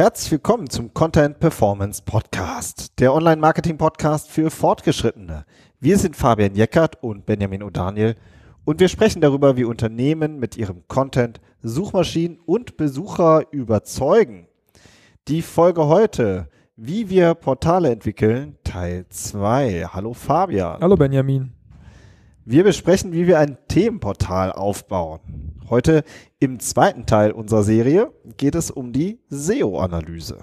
Herzlich willkommen zum Content Performance Podcast, der Online-Marketing-Podcast für Fortgeschrittene. Wir sind Fabian Jeckert und Benjamin O'Daniel und wir sprechen darüber, wie Unternehmen mit ihrem Content Suchmaschinen und Besucher überzeugen. Die Folge heute, wie wir Portale entwickeln, Teil 2. Hallo Fabian. Hallo Benjamin. Wir besprechen, wie wir ein Themenportal aufbauen. Heute im zweiten Teil unserer Serie geht es um die SEO-Analyse.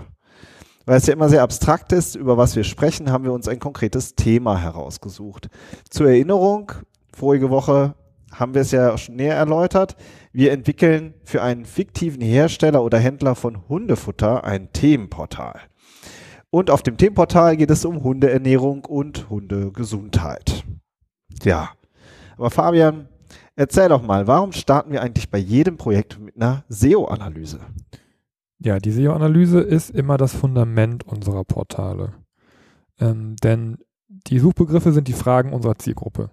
Weil es ja immer sehr abstrakt ist, über was wir sprechen, haben wir uns ein konkretes Thema herausgesucht. Zur Erinnerung, vorige Woche haben wir es ja schon näher erläutert. Wir entwickeln für einen fiktiven Hersteller oder Händler von Hundefutter ein Themenportal. Und auf dem Themenportal geht es um Hundeernährung und Hundegesundheit. Ja, aber Fabian, erzähl doch mal, warum starten wir eigentlich bei jedem Projekt mit einer SEO-Analyse? Ja, die SEO-Analyse ist immer das Fundament unserer Portale. Ähm, denn die Suchbegriffe sind die Fragen unserer Zielgruppe.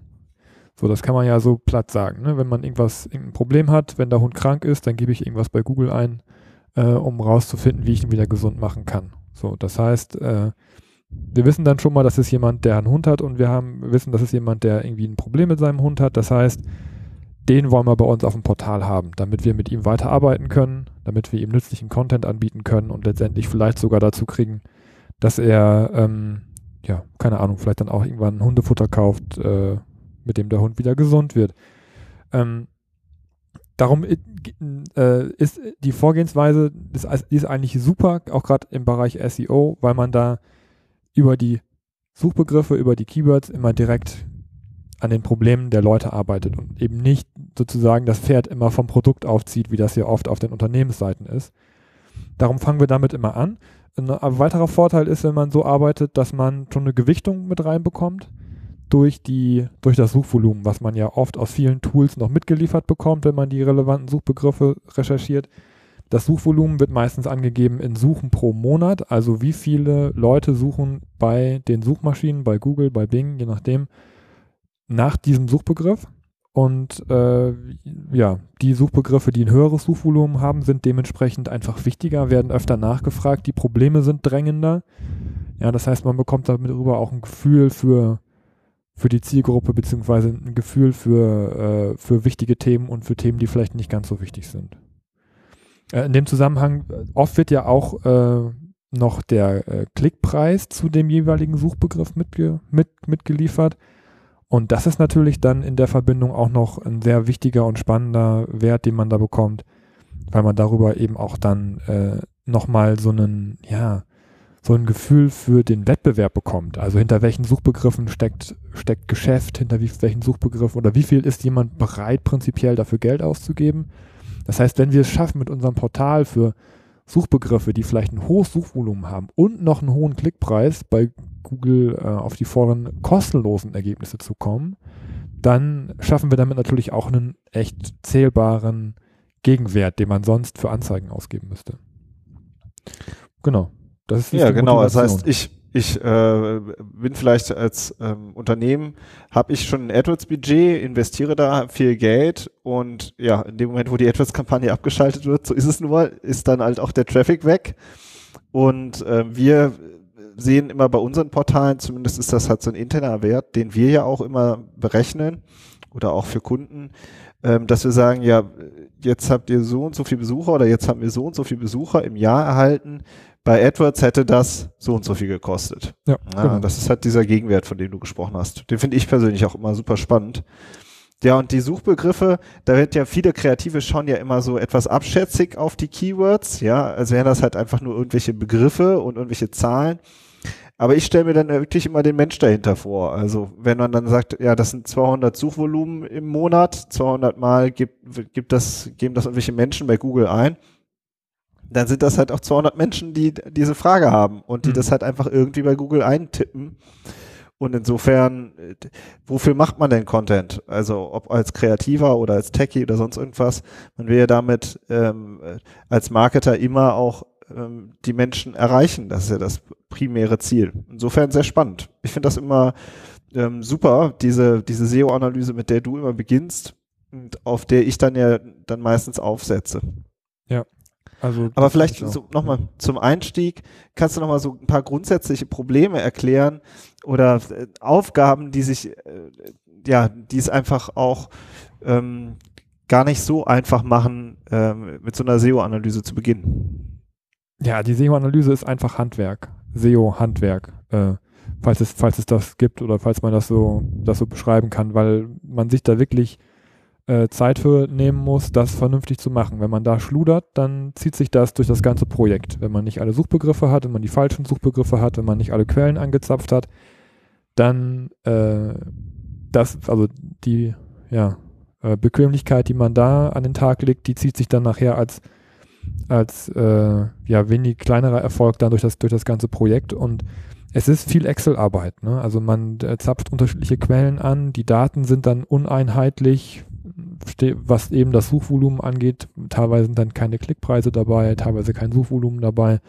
So, das kann man ja so platt sagen. Ne? Wenn man irgendwas, irgendein Problem hat, wenn der Hund krank ist, dann gebe ich irgendwas bei Google ein, äh, um rauszufinden, wie ich ihn wieder gesund machen kann. So, das heißt, äh, wir wissen dann schon mal, dass es jemand, der einen Hund hat und wir haben, wissen, dass es jemand, der irgendwie ein Problem mit seinem Hund hat. Das heißt, den wollen wir bei uns auf dem Portal haben, damit wir mit ihm weiterarbeiten können, damit wir ihm nützlichen Content anbieten können und letztendlich vielleicht sogar dazu kriegen, dass er, ähm, ja, keine Ahnung, vielleicht dann auch irgendwann Hundefutter kauft, äh, mit dem der Hund wieder gesund wird. Ähm, darum äh, ist die Vorgehensweise, ist, ist eigentlich super, auch gerade im Bereich SEO, weil man da über die Suchbegriffe, über die Keywords immer direkt an den Problemen der Leute arbeitet und eben nicht sozusagen das Pferd immer vom Produkt aufzieht, wie das hier oft auf den Unternehmensseiten ist. Darum fangen wir damit immer an. Ein weiterer Vorteil ist, wenn man so arbeitet, dass man schon eine Gewichtung mit reinbekommt durch die, durch das Suchvolumen, was man ja oft aus vielen Tools noch mitgeliefert bekommt, wenn man die relevanten Suchbegriffe recherchiert. Das Suchvolumen wird meistens angegeben in Suchen pro Monat, also wie viele Leute suchen bei den Suchmaschinen, bei Google, bei Bing, je nachdem, nach diesem Suchbegriff. Und äh, ja, die Suchbegriffe, die ein höheres Suchvolumen haben, sind dementsprechend einfach wichtiger, werden öfter nachgefragt, die Probleme sind drängender. Ja, das heißt, man bekommt darüber auch ein Gefühl für, für die Zielgruppe, beziehungsweise ein Gefühl für, äh, für wichtige Themen und für Themen, die vielleicht nicht ganz so wichtig sind. Äh, in dem Zusammenhang, äh, oft wird ja auch äh, noch der äh, Klickpreis zu dem jeweiligen Suchbegriff mitge mit, mitgeliefert. Und das ist natürlich dann in der Verbindung auch noch ein sehr wichtiger und spannender Wert, den man da bekommt, weil man darüber eben auch dann äh, nochmal so einen, ja, so ein Gefühl für den Wettbewerb bekommt. Also hinter welchen Suchbegriffen steckt, steckt Geschäft, hinter wie, welchen Suchbegriffen oder wie viel ist jemand bereit, prinzipiell dafür Geld auszugeben. Das heißt, wenn wir es schaffen, mit unserem Portal für Suchbegriffe, die vielleicht ein hohes Suchvolumen haben und noch einen hohen Klickpreis bei Google äh, auf die vorderen kostenlosen Ergebnisse zu kommen, dann schaffen wir damit natürlich auch einen echt zählbaren Gegenwert, den man sonst für Anzeigen ausgeben müsste. Genau. Das ist ja, genau. Das heißt, ich, ich äh, bin vielleicht als ähm, Unternehmen, habe ich schon ein AdWords-Budget, investiere da viel Geld und ja, in dem Moment, wo die AdWords-Kampagne abgeschaltet wird, so ist es nun mal, ist dann halt auch der Traffic weg. Und äh, wir sehen immer bei unseren Portalen, zumindest ist das halt so ein interner Wert, den wir ja auch immer berechnen oder auch für Kunden, ähm, dass wir sagen, ja, jetzt habt ihr so und so viel Besucher oder jetzt haben wir so und so viel Besucher im Jahr erhalten bei AdWords hätte das so und so viel gekostet. Ja, ja genau. Das ist halt dieser Gegenwert, von dem du gesprochen hast. Den finde ich persönlich auch immer super spannend. Ja, und die Suchbegriffe, da wird ja viele Kreative schauen ja immer so etwas abschätzig auf die Keywords, ja, als wären das halt einfach nur irgendwelche Begriffe und irgendwelche Zahlen. Aber ich stelle mir dann wirklich immer den Mensch dahinter vor. Also wenn man dann sagt, ja, das sind 200 Suchvolumen im Monat, 200 Mal gibt, gibt das, geben das irgendwelche Menschen bei Google ein dann sind das halt auch 200 Menschen, die diese Frage haben und die mhm. das halt einfach irgendwie bei Google eintippen. Und insofern, wofür macht man denn Content? Also ob als Kreativer oder als Techie oder sonst irgendwas. Man will ja damit ähm, als Marketer immer auch ähm, die Menschen erreichen. Das ist ja das primäre Ziel. Insofern sehr spannend. Ich finde das immer ähm, super, diese, diese SEO-Analyse, mit der du immer beginnst und auf der ich dann ja dann meistens aufsetze. Ja, Also Aber vielleicht so nochmal zum Einstieg, kannst du nochmal so ein paar grundsätzliche Probleme erklären oder äh, Aufgaben, die sich, äh, ja, die es einfach auch ähm, gar nicht so einfach machen, ähm, mit so einer SEO-Analyse zu beginnen. Ja, die SEO-Analyse ist einfach Handwerk. SEO-Handwerk, äh, falls es, falls es das gibt oder falls man das so, das so beschreiben kann, weil man sich da wirklich äh, Zeit für nehmen muss, das vernünftig zu machen. Wenn man da schludert, dann zieht sich das durch das ganze Projekt. Wenn man nicht alle Suchbegriffe hat, wenn man die falschen Suchbegriffe hat, wenn man nicht alle Quellen angezapft hat, dann äh, das, also die, ja, äh, Bequemlichkeit, die man da an den Tag legt, die zieht sich dann nachher als als äh, ja wenig kleinerer Erfolg dann durch das durch das ganze Projekt und es ist viel Excel-Arbeit. Ne? Also man äh, zapft unterschiedliche Quellen an, die Daten sind dann uneinheitlich, was eben das Suchvolumen angeht. Teilweise sind dann keine Klickpreise dabei, teilweise kein Suchvolumen dabei.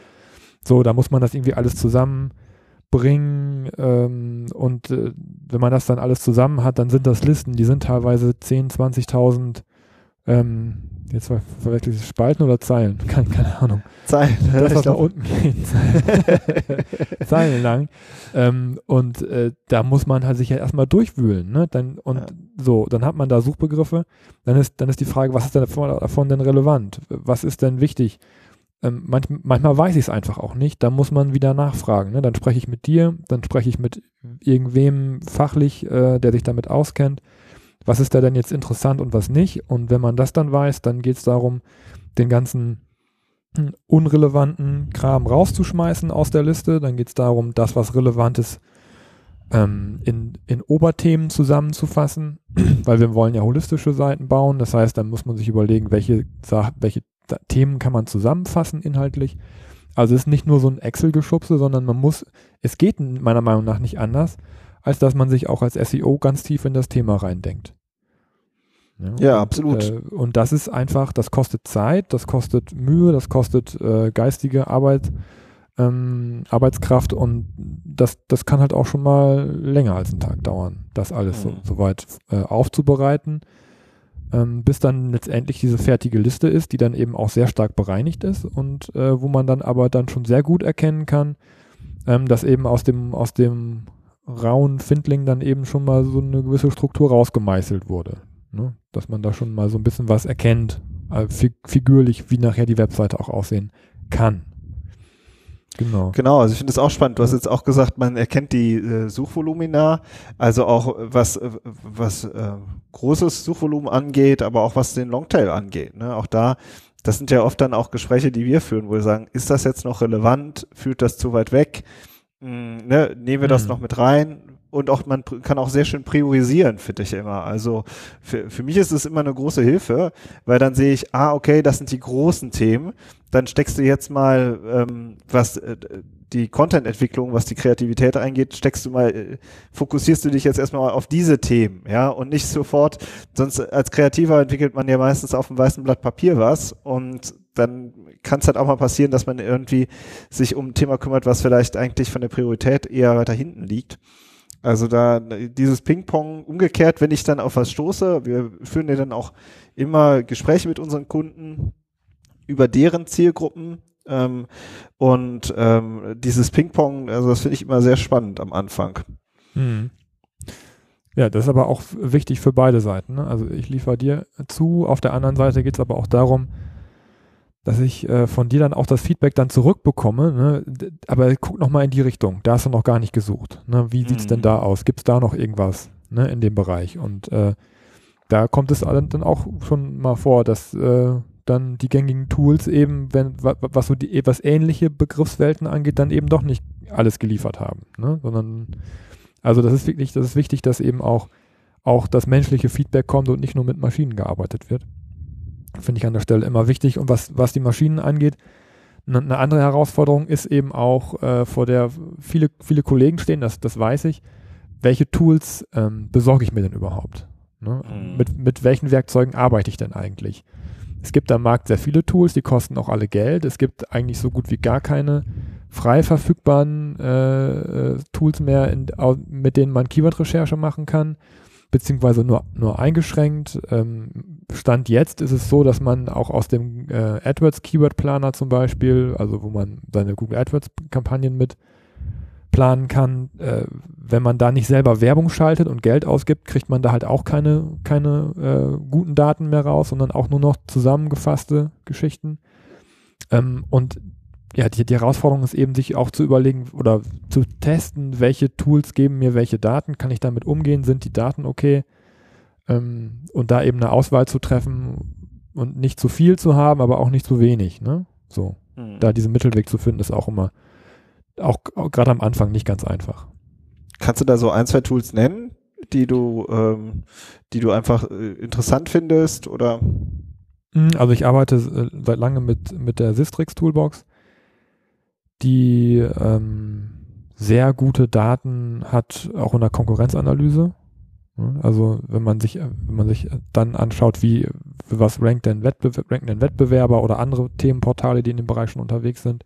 So, da muss man das irgendwie alles zusammenbringen ähm, und äh, wenn man das dann alles zusammen hat, dann sind das Listen, die sind teilweise 10, 20.000 ähm, jetzt ver verwechsel ich Spalten oder Zeilen? Keine, keine Ahnung. Zeilen. Das, was da unten geht. Zeilen lang. Ähm, und äh, da muss man halt sich ja erstmal durchwühlen. Ne? Dann, und ja. so, dann hat man da Suchbegriffe. Dann ist, dann ist die Frage, was ist denn davon, davon denn relevant? Was ist denn wichtig? Ähm, manch, manchmal weiß ich es einfach auch nicht. Da muss man wieder nachfragen. Ne? Dann spreche ich mit dir, dann spreche ich mit irgendwem fachlich, äh, der sich damit auskennt was ist da denn jetzt interessant und was nicht. Und wenn man das dann weiß, dann geht es darum, den ganzen hm, unrelevanten Kram rauszuschmeißen aus der Liste. Dann geht es darum, das, was relevant ist, ähm, in, in Oberthemen zusammenzufassen, weil wir wollen ja holistische Seiten bauen. Das heißt, dann muss man sich überlegen, welche, welche Themen kann man zusammenfassen inhaltlich. Also es ist nicht nur so ein Excel-Geschubse, sondern man muss, es geht meiner Meinung nach nicht anders, als dass man sich auch als SEO ganz tief in das Thema reindenkt. Ja, ja und, absolut. Äh, und das ist einfach, das kostet Zeit, das kostet Mühe, das kostet äh, geistige Arbeit, ähm, Arbeitskraft und das, das kann halt auch schon mal länger als einen Tag dauern, das alles mhm. so, weit äh, aufzubereiten, ähm, bis dann letztendlich diese fertige Liste ist, die dann eben auch sehr stark bereinigt ist und äh, wo man dann aber dann schon sehr gut erkennen kann, ähm, dass eben aus dem, aus dem rauen Findling dann eben schon mal so eine gewisse Struktur rausgemeißelt wurde. Ne? Dass man da schon mal so ein bisschen was erkennt, äh, figürlich, wie nachher die Webseite auch aussehen kann. Genau. Genau, also ich finde es auch spannend. Du hast jetzt auch gesagt, man erkennt die äh, Suchvolumina, also auch was, äh, was äh, großes Suchvolumen angeht, aber auch was den Longtail angeht. Ne? Auch da, das sind ja oft dann auch Gespräche, die wir führen, wo wir sagen, ist das jetzt noch relevant? Führt das zu weit weg? Hm, ne? Nehmen wir das hm. noch mit rein? Und auch man kann auch sehr schön priorisieren, finde ich immer. Also für, für mich ist es immer eine große Hilfe, weil dann sehe ich, ah, okay, das sind die großen Themen. Dann steckst du jetzt mal, ähm, was äh, die Content-Entwicklung, was die Kreativität eingeht, steckst du mal, äh, fokussierst du dich jetzt erstmal auf diese Themen, ja, und nicht sofort, sonst als Kreativer entwickelt man ja meistens auf einem weißen Blatt Papier was und dann kann es halt auch mal passieren, dass man irgendwie sich um ein Thema kümmert, was vielleicht eigentlich von der Priorität eher weiter hinten liegt. Also da dieses Ping-Pong umgekehrt, wenn ich dann auf was stoße, wir führen ja dann auch immer Gespräche mit unseren Kunden über deren Zielgruppen ähm, und ähm, dieses Ping-Pong, also das finde ich immer sehr spannend am Anfang. Hm. Ja, das ist aber auch wichtig für beide Seiten. Ne? Also ich liefere dir zu, auf der anderen Seite geht es aber auch darum, dass ich äh, von dir dann auch das Feedback dann zurückbekomme. Ne? Aber guck noch mal in die Richtung. Da hast du noch gar nicht gesucht. Ne? Wie sieht's mhm. denn da aus? Gibt es da noch irgendwas ne, in dem Bereich? Und äh, da kommt es dann auch schon mal vor, dass äh, dann die gängigen Tools eben, wenn was so die was ähnliche Begriffswelten angeht, dann eben doch nicht alles geliefert haben, ne? sondern also das ist wirklich, das ist wichtig, dass eben auch auch das menschliche Feedback kommt und nicht nur mit Maschinen gearbeitet wird. Finde ich an der Stelle immer wichtig. Und was, was die Maschinen angeht, eine andere Herausforderung ist eben auch, äh, vor der viele, viele Kollegen stehen, das, das weiß ich, welche Tools ähm, besorge ich mir denn überhaupt? Ne? Mhm. Mit, mit welchen Werkzeugen arbeite ich denn eigentlich? Es gibt am Markt sehr viele Tools, die kosten auch alle Geld. Es gibt eigentlich so gut wie gar keine frei verfügbaren äh, äh Tools mehr, in, mit denen man Keyword-Recherche machen kann, beziehungsweise nur, nur eingeschränkt. Ähm, Stand jetzt ist es so, dass man auch aus dem äh, AdWords Keyword Planer zum Beispiel, also wo man seine Google AdWords Kampagnen mit planen kann, äh, wenn man da nicht selber Werbung schaltet und Geld ausgibt, kriegt man da halt auch keine, keine äh, guten Daten mehr raus, sondern auch nur noch zusammengefasste Geschichten. Ähm, und ja, die, die Herausforderung ist eben, sich auch zu überlegen oder zu testen, welche Tools geben mir welche Daten, kann ich damit umgehen, sind die Daten okay? Ähm, und da eben eine Auswahl zu treffen und nicht zu viel zu haben, aber auch nicht zu wenig. Ne? So, mhm. da diesen Mittelweg zu finden, ist auch immer auch, auch gerade am Anfang nicht ganz einfach. Kannst du da so ein, zwei Tools nennen, die du, ähm, die du einfach äh, interessant findest oder? Hm, also ich arbeite äh, seit langem mit, mit der Sistrix Toolbox, die ähm, sehr gute Daten hat, auch in der Konkurrenzanalyse. Also wenn man sich, wenn man sich dann anschaut, wie was rankt denn Wettbewerb, ranken denn Wettbewerber oder andere Themenportale, die in dem Bereich schon unterwegs sind,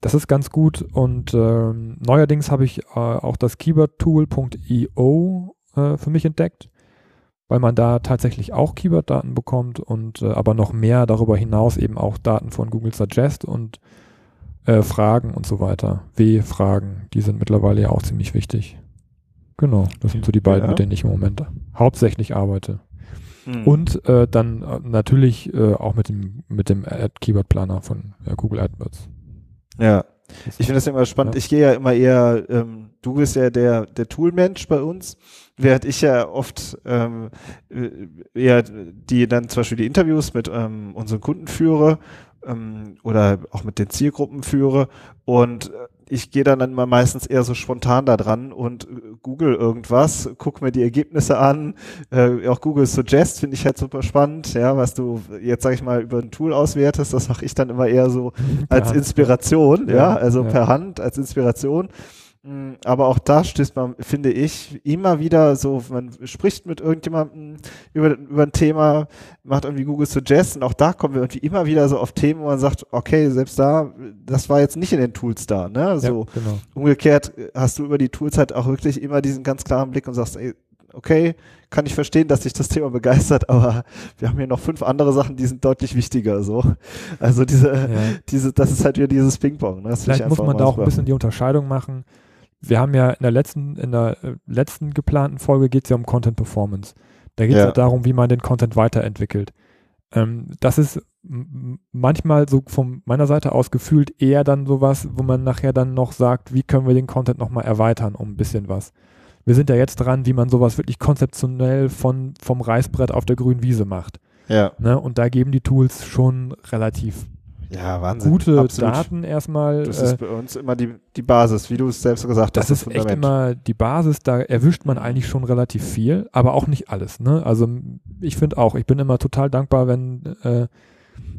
das ist ganz gut und äh, neuerdings habe ich äh, auch das keywordtool.io äh, für mich entdeckt, weil man da tatsächlich auch Keyword-Daten bekommt und äh, aber noch mehr darüber hinaus eben auch Daten von Google Suggest und äh, Fragen und so weiter. W-Fragen, die sind mittlerweile ja auch ziemlich wichtig. Genau, das sind so die beiden, ja. mit denen ich im Moment hauptsächlich arbeite. Mhm. Und äh, dann äh, natürlich äh, auch mit dem, mit dem Ad Keyword Planer von äh, Google AdWords. Ja. Ich finde das immer spannend. Ja. Ich gehe ja immer eher, ähm, du bist ja der, der Toolmensch bei uns, während ich ja oft ähm, äh, eher die dann zum Beispiel die Interviews mit ähm, unseren Kunden führe ähm, oder auch mit den Zielgruppen führe und äh, ich gehe dann, dann mal meistens eher so spontan da dran und äh, google irgendwas, guck mir die Ergebnisse an. Äh, auch Google Suggest finde ich halt super spannend, ja, was du jetzt, sag ich mal, über ein Tool auswertest, das mache ich dann immer eher so als Inspiration, ja, ja also ja. per Hand als Inspiration. Mm, aber auch da stößt man, finde ich, immer wieder so, man spricht mit irgendjemandem über, über ein Thema, macht irgendwie Google Suggest und auch da kommen wir irgendwie immer wieder so auf Themen, wo man sagt, okay, selbst da, das war jetzt nicht in den Tools da, ne? So ja, genau. umgekehrt hast du über die Tools halt auch wirklich immer diesen ganz klaren Blick und sagst, ey, okay, kann ich verstehen, dass sich das Thema begeistert, aber wir haben hier noch fünf andere Sachen, die sind deutlich wichtiger. So, also diese, ja. diese, das ist halt wieder dieses Ping-Pong. Ne? Vielleicht muss man da auch ein bisschen die Unterscheidung machen wir haben ja in der letzten, in der äh, letzten geplanten Folge geht es ja um Content Performance. Da geht es ja. ja. darum, wie man den Content weiterentwickelt. Ähm, das ist manchmal so von meiner Seite aus gefühlt eher dann sowas, wo man nachher dann noch sagt, wie können wir den Content nochmal erweitern um ein bisschen was. Wir sind ja jetzt dran, wie man sowas wirklich konzeptionell von, vom Reißbrett auf der grünen Wiese macht. Ja. Ne? Und da geben die Tools schon relativ ja, Wahnsinn. gute Absolut. Daten erstmal. Das ist äh, bei uns immer die, die Basis, wie du es selbst gesagt das hast. Das ist echt immer die Basis, da erwischt man eigentlich schon relativ viel, aber auch nicht alles. Ne? Also ich finde auch, ich bin immer total dankbar, wenn äh,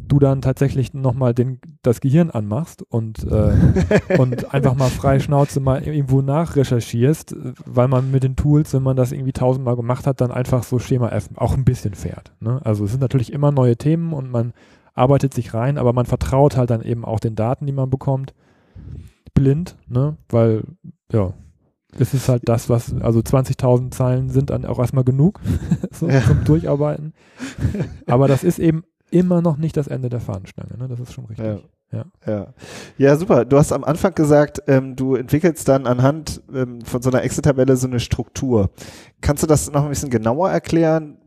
du dann tatsächlich nochmal das Gehirn anmachst und, äh, und einfach mal frei Schnauze mal irgendwo nachrecherchierst, weil man mit den Tools, wenn man das irgendwie tausendmal gemacht hat, dann einfach so Schema F auch ein bisschen fährt. Ne? Also es sind natürlich immer neue Themen und man arbeitet sich rein, aber man vertraut halt dann eben auch den Daten, die man bekommt, blind, ne? Weil, ja, es ist halt das, was, also 20.000 Zeilen sind dann auch erstmal genug so, ja. zum Durcharbeiten. Aber das ist eben immer noch nicht das Ende der Fahnenstange, ne? Das ist schon richtig. Ja. Ja. ja. Ja, super. Du hast am Anfang gesagt, ähm, du entwickelst dann anhand ähm, von so einer Excel-Tabelle so eine Struktur. Kannst du das noch ein bisschen genauer erklären?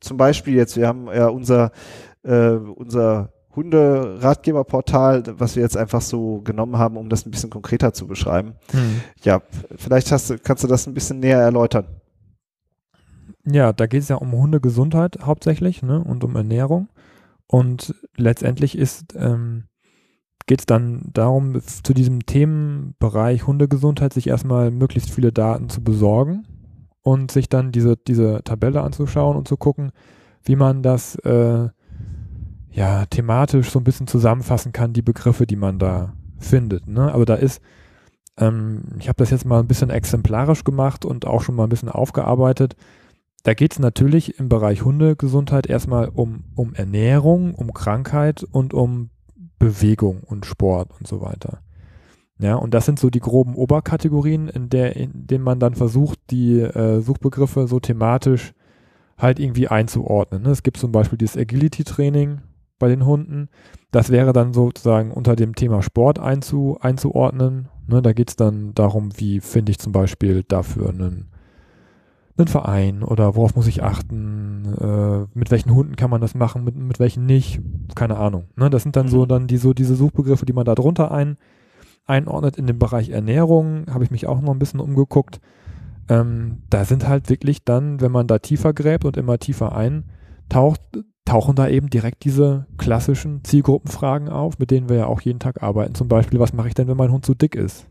Zum Beispiel jetzt, wir haben ja unser äh, unser Hunde-Ratgeberportal, was wir jetzt einfach so genommen haben, um das ein bisschen konkreter zu beschreiben. Hm. Ja, vielleicht hast du, kannst du das ein bisschen näher erläutern. Ja, da geht es ja um Hundegesundheit hauptsächlich ne, und um Ernährung. Und letztendlich ist ähm, geht es dann darum, zu diesem Themenbereich Hundegesundheit sich erstmal möglichst viele Daten zu besorgen und sich dann diese, diese Tabelle anzuschauen und zu gucken, wie man das äh, ja, thematisch so ein bisschen zusammenfassen kann, die Begriffe, die man da findet. Ne? Aber da ist, ähm, ich habe das jetzt mal ein bisschen exemplarisch gemacht und auch schon mal ein bisschen aufgearbeitet. Da geht es natürlich im Bereich Hundegesundheit erstmal um, um Ernährung, um Krankheit und um Bewegung und Sport und so weiter. Ja, und das sind so die groben Oberkategorien, in, der, in denen man dann versucht, die äh, Suchbegriffe so thematisch halt irgendwie einzuordnen. Ne? Es gibt zum Beispiel dieses Agility-Training bei den Hunden. Das wäre dann sozusagen unter dem Thema Sport einzu, einzuordnen. Ne? Da geht es dann darum, wie finde ich zum Beispiel dafür einen, einen Verein oder worauf muss ich achten, äh, mit welchen Hunden kann man das machen, mit, mit welchen nicht, keine Ahnung. Ne? Das sind dann so mhm. dann die, so diese Suchbegriffe, die man da drunter ein, einordnet. In dem Bereich Ernährung habe ich mich auch noch ein bisschen umgeguckt ähm, da sind halt wirklich dann, wenn man da tiefer gräbt und immer tiefer eintaucht, tauchen da eben direkt diese klassischen Zielgruppenfragen auf, mit denen wir ja auch jeden Tag arbeiten. Zum Beispiel, was mache ich denn, wenn mein Hund zu dick ist?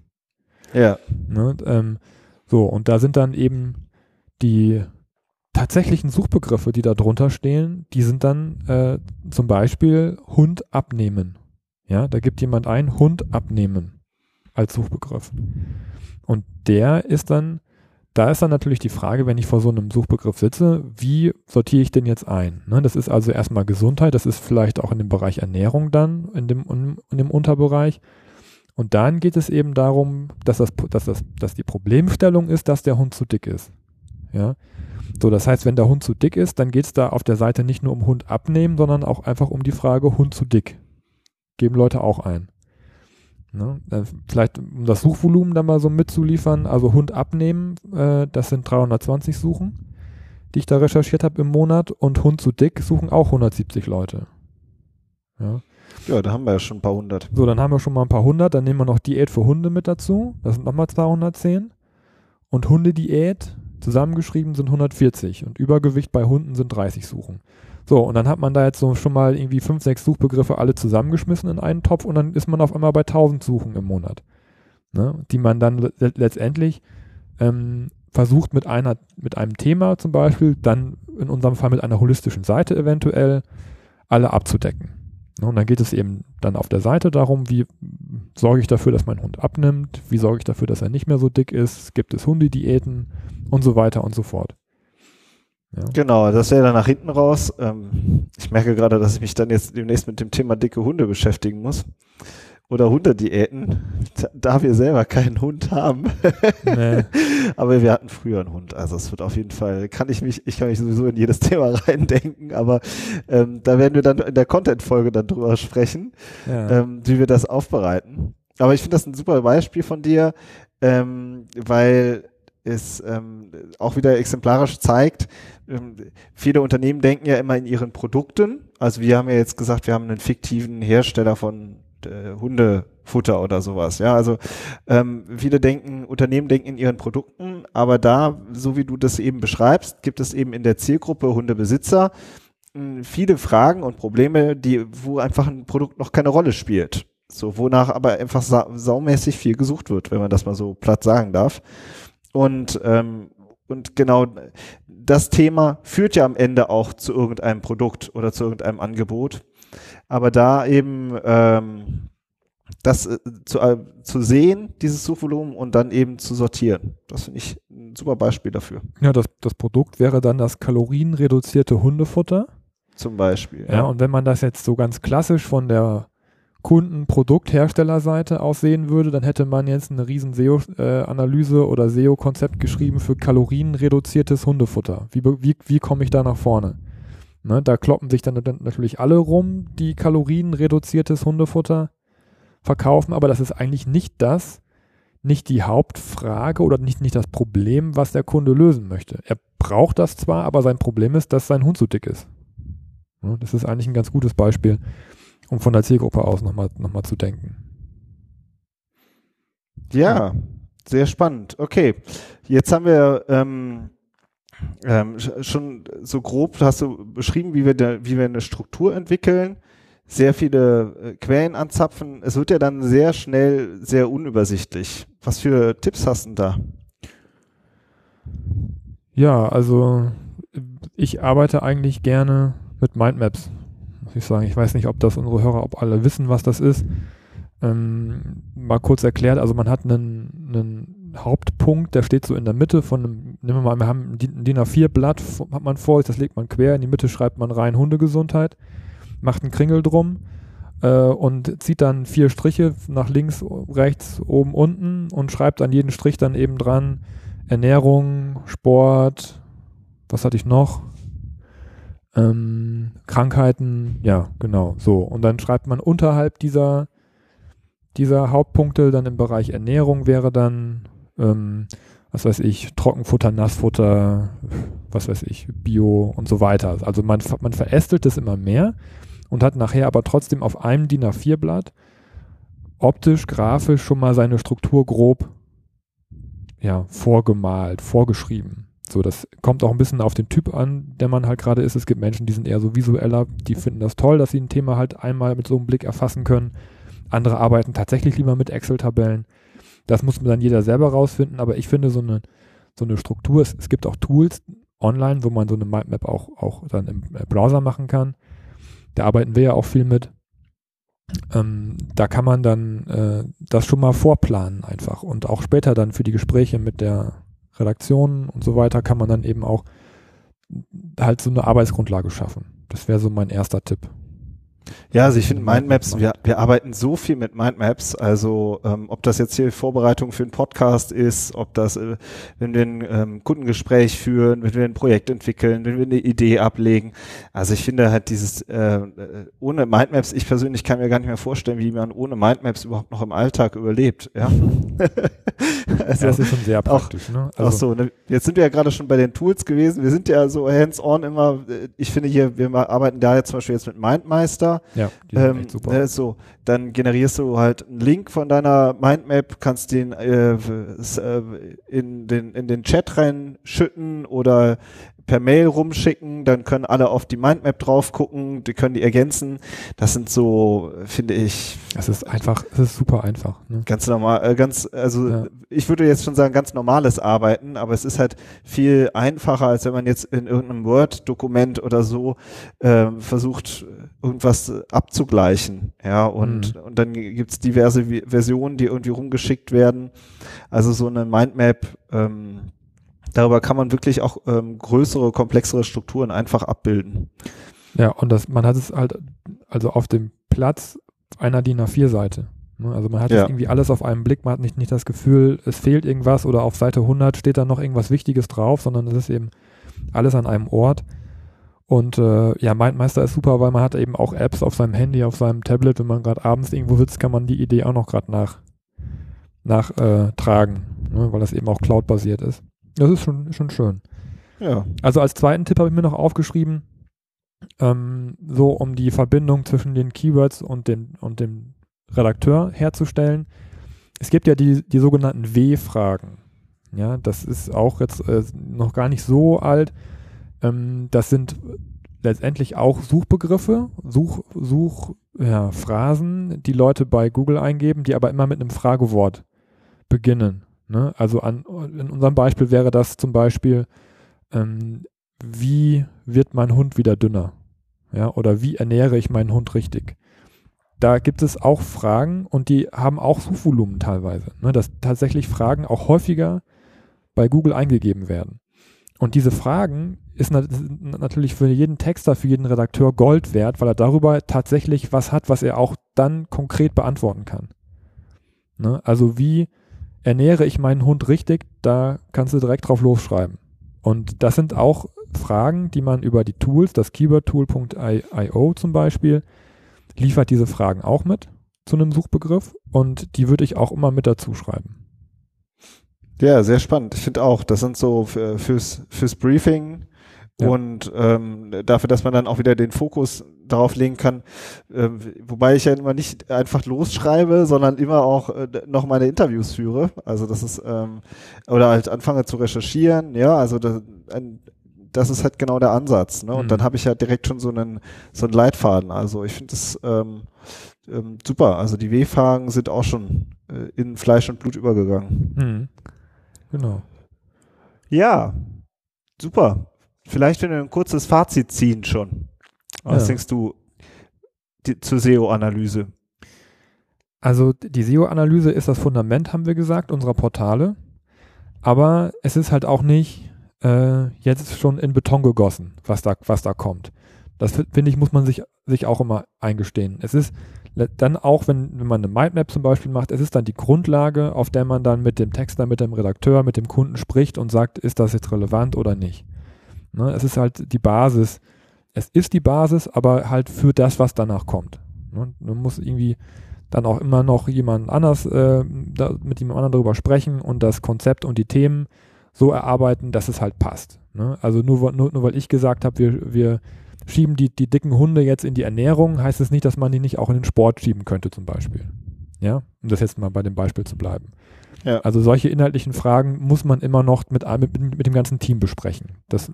Ja. Ne, ähm, so, und da sind dann eben die tatsächlichen Suchbegriffe, die da drunter stehen, die sind dann äh, zum Beispiel Hund abnehmen. Ja, da gibt jemand ein Hund abnehmen als Suchbegriff. Und der ist dann da ist dann natürlich die Frage, wenn ich vor so einem Suchbegriff sitze, wie sortiere ich den jetzt ein? Ne, das ist also erstmal Gesundheit, das ist vielleicht auch in dem Bereich Ernährung dann, in dem, in dem Unterbereich. Und dann geht es eben darum, dass, das, dass, das, dass die Problemstellung ist, dass der Hund zu dick ist. Ja. So, das heißt, wenn der Hund zu dick ist, dann geht es da auf der Seite nicht nur um Hund abnehmen, sondern auch einfach um die Frage Hund zu dick. Geben Leute auch ein. Ne? Vielleicht um das Suchvolumen da mal so mitzuliefern, also Hund abnehmen, äh, das sind 320 Suchen, die ich da recherchiert habe im Monat und Hund zu dick suchen auch 170 Leute. Ja. ja, da haben wir ja schon ein paar hundert. So, dann haben wir schon mal ein paar hundert, dann nehmen wir noch Diät für Hunde mit dazu, das sind nochmal 210 und Hundediät zusammengeschrieben sind 140 und Übergewicht bei Hunden sind 30 Suchen. So, und dann hat man da jetzt so schon mal irgendwie fünf, sechs Suchbegriffe alle zusammengeschmissen in einen Topf und dann ist man auf einmal bei 1000 Suchen im Monat. Ne, die man dann le letztendlich ähm, versucht mit einer, mit einem Thema zum Beispiel, dann in unserem Fall mit einer holistischen Seite eventuell, alle abzudecken. Ne, und dann geht es eben dann auf der Seite darum, wie sorge ich dafür, dass mein Hund abnimmt, wie sorge ich dafür, dass er nicht mehr so dick ist, gibt es Hundediäten und so weiter und so fort. Ja. Genau, das wäre dann nach hinten raus. Ähm, ich merke gerade, dass ich mich dann jetzt demnächst mit dem Thema dicke Hunde beschäftigen muss. Oder Hundediäten, da wir selber keinen Hund haben. Nee. aber wir hatten früher einen Hund. Also es wird auf jeden Fall, kann ich mich, ich kann mich sowieso in jedes Thema reindenken, aber ähm, da werden wir dann in der Content-Folge dann drüber sprechen, ja. ähm, wie wir das aufbereiten. Aber ich finde das ein super Beispiel von dir, ähm, weil es ähm, auch wieder exemplarisch zeigt, ähm, viele Unternehmen denken ja immer in ihren Produkten. Also wir haben ja jetzt gesagt, wir haben einen fiktiven Hersteller von äh, Hundefutter oder sowas. Ja, also ähm, viele denken, Unternehmen denken in ihren Produkten, aber da, so wie du das eben beschreibst, gibt es eben in der Zielgruppe Hundebesitzer äh, viele Fragen und Probleme, die, wo einfach ein Produkt noch keine Rolle spielt. So, wonach aber einfach sa saumäßig viel gesucht wird, wenn man das mal so platt sagen darf. Und, ähm, und genau das Thema führt ja am Ende auch zu irgendeinem Produkt oder zu irgendeinem Angebot. Aber da eben ähm, das äh, zu, äh, zu sehen, dieses Suchvolumen und dann eben zu sortieren. Das finde ich ein super Beispiel dafür. Ja, das, das Produkt wäre dann das kalorienreduzierte Hundefutter. Zum Beispiel. Ja. ja, und wenn man das jetzt so ganz klassisch von der Kunden-Produkt-Herstellerseite aussehen würde, dann hätte man jetzt eine riesen SEO-Analyse oder SEO-Konzept geschrieben für kalorienreduziertes Hundefutter. Wie, wie, wie komme ich da nach vorne? Ne, da kloppen sich dann natürlich alle rum, die kalorienreduziertes Hundefutter verkaufen, aber das ist eigentlich nicht das, nicht die Hauptfrage oder nicht, nicht das Problem, was der Kunde lösen möchte. Er braucht das zwar, aber sein Problem ist, dass sein Hund zu dick ist. Ne, das ist eigentlich ein ganz gutes Beispiel um von der Zielgruppe aus nochmal noch mal zu denken. Ja, sehr spannend. Okay, jetzt haben wir ähm, ähm, schon so grob, hast du beschrieben, wie wir, de, wie wir eine Struktur entwickeln, sehr viele äh, Quellen anzapfen. Es wird ja dann sehr schnell sehr unübersichtlich. Was für Tipps hast du da? Ja, also ich arbeite eigentlich gerne mit Mindmaps muss ich sagen. Ich weiß nicht, ob das unsere Hörer, ob alle wissen, was das ist. Ähm, mal kurz erklärt, also man hat einen, einen Hauptpunkt, der steht so in der Mitte von einem, nehmen wir mal, wir haben ein DIN A4-Blatt, hat man vor sich, das legt man quer, in die Mitte schreibt man rein Hundegesundheit, macht einen Kringel drum äh, und zieht dann vier Striche nach links, rechts, oben, unten und schreibt an jeden Strich dann eben dran Ernährung, Sport, was hatte ich noch? Ähm, Krankheiten, ja, genau, so. Und dann schreibt man unterhalb dieser, dieser Hauptpunkte dann im Bereich Ernährung wäre dann, ähm, was weiß ich, Trockenfutter, Nassfutter, was weiß ich, Bio und so weiter. Also man, man verästelt es immer mehr und hat nachher aber trotzdem auf einem DIN A4-Blatt optisch, grafisch schon mal seine Struktur grob ja, vorgemalt, vorgeschrieben. So, das kommt auch ein bisschen auf den Typ an, der man halt gerade ist. Es gibt Menschen, die sind eher so visueller, die finden das toll, dass sie ein Thema halt einmal mit so einem Blick erfassen können. Andere arbeiten tatsächlich lieber mit Excel-Tabellen. Das muss dann jeder selber rausfinden, aber ich finde so eine, so eine Struktur, es, es gibt auch Tools online, wo man so eine Mindmap auch, auch dann im Browser machen kann. Da arbeiten wir ja auch viel mit. Ähm, da kann man dann äh, das schon mal vorplanen einfach und auch später dann für die Gespräche mit der Redaktion und so weiter kann man dann eben auch halt so eine Arbeitsgrundlage schaffen. Das wäre so mein erster Tipp. Ja, also ich finde Mindmaps, wir, wir arbeiten so viel mit Mindmaps, also ähm, ob das jetzt hier Vorbereitung für einen Podcast ist, ob das, äh, wenn wir ein ähm, Kundengespräch führen, wenn wir ein Projekt entwickeln, wenn wir eine Idee ablegen. Also ich finde halt dieses, äh, ohne Mindmaps, ich persönlich kann mir gar nicht mehr vorstellen, wie man ohne Mindmaps überhaupt noch im Alltag überlebt. Ja, also, ja das ist schon sehr praktisch. Auch, ne? Also, ach so, ne? jetzt sind wir ja gerade schon bei den Tools gewesen. Wir sind ja so hands-on immer, äh, ich finde hier, wir arbeiten da jetzt zum Beispiel jetzt mit Mindmeister ja, die sind ähm, echt super. Ne, so, dann generierst du halt einen Link von deiner Mindmap, kannst den äh, äh in den in den Chat reinschütten oder per Mail rumschicken, dann können alle auf die Mindmap drauf gucken, die können die ergänzen. Das sind so, finde ich. Das ist einfach, es ist super einfach. Ne? Ganz normal, äh, ganz, also ja. ich würde jetzt schon sagen, ganz normales Arbeiten, aber es ist halt viel einfacher, als wenn man jetzt in irgendeinem Word-Dokument oder so äh, versucht, irgendwas abzugleichen. Ja, und, mhm. und dann gibt's diverse Versionen, die irgendwie rumgeschickt werden. Also so eine Mindmap, ähm, darüber kann man wirklich auch ähm, größere, komplexere Strukturen einfach abbilden. Ja, und das, man hat es halt also auf dem Platz einer DIN A4-Seite. Ne? Also man hat ja. irgendwie alles auf einen Blick, man hat nicht, nicht das Gefühl, es fehlt irgendwas oder auf Seite 100 steht da noch irgendwas Wichtiges drauf, sondern es ist eben alles an einem Ort. Und äh, ja, MindMeister ist super, weil man hat eben auch Apps auf seinem Handy, auf seinem Tablet. Wenn man gerade abends irgendwo sitzt, kann man die Idee auch noch gerade nach, nachtragen, äh, ne? weil das eben auch Cloud-basiert ist. Das ist schon, schon schön. Ja. Also als zweiten Tipp habe ich mir noch aufgeschrieben, ähm, so um die Verbindung zwischen den Keywords und, den, und dem Redakteur herzustellen. Es gibt ja die, die sogenannten W-Fragen. Ja, das ist auch jetzt äh, noch gar nicht so alt. Ähm, das sind letztendlich auch Suchbegriffe, Such, Such, ja, die Leute bei Google eingeben, die aber immer mit einem Fragewort beginnen. Ne? Also an, in unserem Beispiel wäre das zum Beispiel, ähm, wie wird mein Hund wieder dünner? Ja, oder wie ernähre ich meinen Hund richtig? Da gibt es auch Fragen und die haben auch Suchvolumen teilweise, ne? dass tatsächlich Fragen auch häufiger bei Google eingegeben werden. Und diese Fragen ist natürlich für jeden Texter, für jeden Redakteur Gold wert, weil er darüber tatsächlich was hat, was er auch dann konkret beantworten kann. Ne? Also wie ernähre ich meinen Hund richtig, da kannst du direkt drauf losschreiben. Und das sind auch Fragen, die man über die Tools, das keywordtool.io zum Beispiel, liefert diese Fragen auch mit zu einem Suchbegriff und die würde ich auch immer mit dazu schreiben. Ja, sehr spannend. Ich finde auch, das sind so fürs, fürs Briefing ja. und ähm, dafür, dass man dann auch wieder den Fokus darauf legen kann, äh, wobei ich ja immer nicht einfach losschreibe, sondern immer auch äh, noch meine Interviews führe. Also das ist ähm, oder halt anfange zu recherchieren, ja, also das, ein, das ist halt genau der Ansatz. Ne? Und mhm. dann habe ich ja direkt schon so einen so einen Leitfaden. Also ich finde das ähm, ähm, super. Also die W-Fragen sind auch schon äh, in Fleisch und Blut übergegangen. Mhm. Genau. Ja, super. Vielleicht, wenn wir ein kurzes Fazit ziehen schon. Was ja. denkst du die, zur SEO-Analyse? Also die SEO-Analyse ist das Fundament, haben wir gesagt, unserer Portale. Aber es ist halt auch nicht äh, jetzt schon in Beton gegossen, was da, was da kommt. Das finde ich, muss man sich, sich auch immer eingestehen. Es ist dann auch, wenn, wenn man eine Mindmap zum Beispiel macht, es ist dann die Grundlage, auf der man dann mit dem Texter, mit dem Redakteur, mit dem Kunden spricht und sagt, ist das jetzt relevant oder nicht. Ne? Es ist halt die Basis es ist die Basis, aber halt für das, was danach kommt. Ne? Man muss irgendwie dann auch immer noch jemand anders äh, da, mit jemand anderem darüber sprechen und das Konzept und die Themen so erarbeiten, dass es halt passt. Ne? Also nur, nur, nur weil ich gesagt habe, wir, wir schieben die, die dicken Hunde jetzt in die Ernährung, heißt es das nicht, dass man die nicht auch in den Sport schieben könnte zum Beispiel. Ja, um das jetzt mal bei dem Beispiel zu bleiben. Ja. Also solche inhaltlichen Fragen muss man immer noch mit, mit, mit dem ganzen Team besprechen. Das,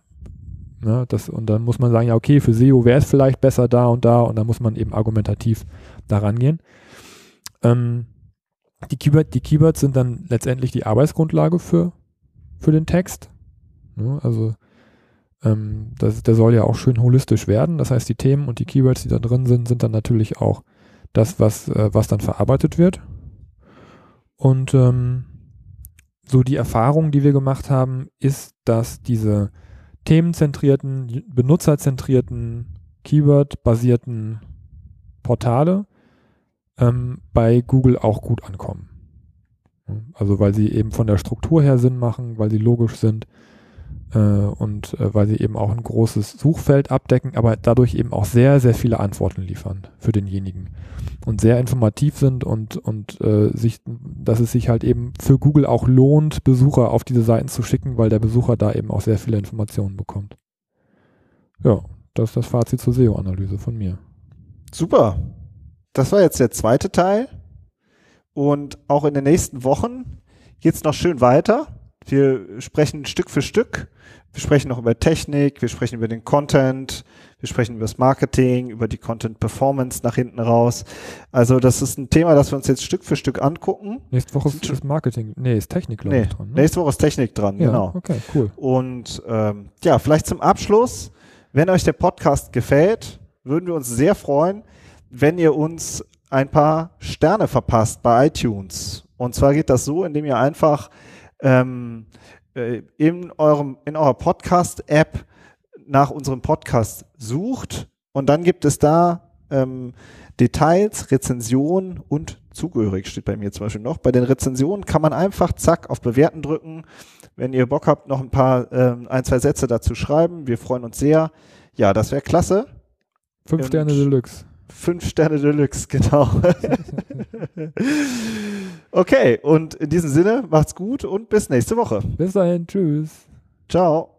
ne, das, und dann muss man sagen, ja, okay, für SEO wäre es vielleicht besser da und da und dann muss man eben argumentativ daran gehen. Ähm, die, Keyword, die Keywords sind dann letztendlich die Arbeitsgrundlage für, für den Text. Ne, also ähm, das, der soll ja auch schön holistisch werden. Das heißt, die Themen und die Keywords, die da drin sind, sind dann natürlich auch das, was, äh, was dann verarbeitet wird. Und ähm, so die Erfahrung, die wir gemacht haben, ist, dass diese themenzentrierten, benutzerzentrierten, Keyword-basierten Portale ähm, bei Google auch gut ankommen. Also weil sie eben von der Struktur her Sinn machen, weil sie logisch sind und äh, weil sie eben auch ein großes Suchfeld abdecken, aber dadurch eben auch sehr, sehr viele Antworten liefern für denjenigen und sehr informativ sind und, und äh, sich, dass es sich halt eben für Google auch lohnt, Besucher auf diese Seiten zu schicken, weil der Besucher da eben auch sehr viele Informationen bekommt. Ja, das ist das Fazit zur SEO-Analyse von mir. Super. Das war jetzt der zweite Teil. Und auch in den nächsten Wochen geht es noch schön weiter. Wir sprechen Stück für Stück. Wir sprechen noch über Technik, wir sprechen über den Content, wir sprechen über das Marketing, über die Content Performance nach hinten raus. Also das ist ein Thema, das wir uns jetzt Stück für Stück angucken. Nächste Woche ist, ist Marketing, nee, ist Technik glaube nee, dran. Ne? Nächste Woche ist Technik dran, ja, genau. Okay, cool. Und ähm, ja, vielleicht zum Abschluss, wenn euch der Podcast gefällt, würden wir uns sehr freuen, wenn ihr uns ein paar Sterne verpasst bei iTunes. Und zwar geht das so, indem ihr einfach ähm, äh, in, eurem, in eurer Podcast-App nach unserem Podcast sucht und dann gibt es da ähm, Details, Rezensionen und zugehörig steht bei mir zum Beispiel noch. Bei den Rezensionen kann man einfach zack auf Bewerten drücken. Wenn ihr Bock habt, noch ein paar, ähm, ein, zwei Sätze dazu schreiben. Wir freuen uns sehr. Ja, das wäre klasse. Fünf und Sterne Deluxe. Fünf Sterne Deluxe, genau. okay, und in diesem Sinne, macht's gut und bis nächste Woche. Bis dahin, tschüss. Ciao.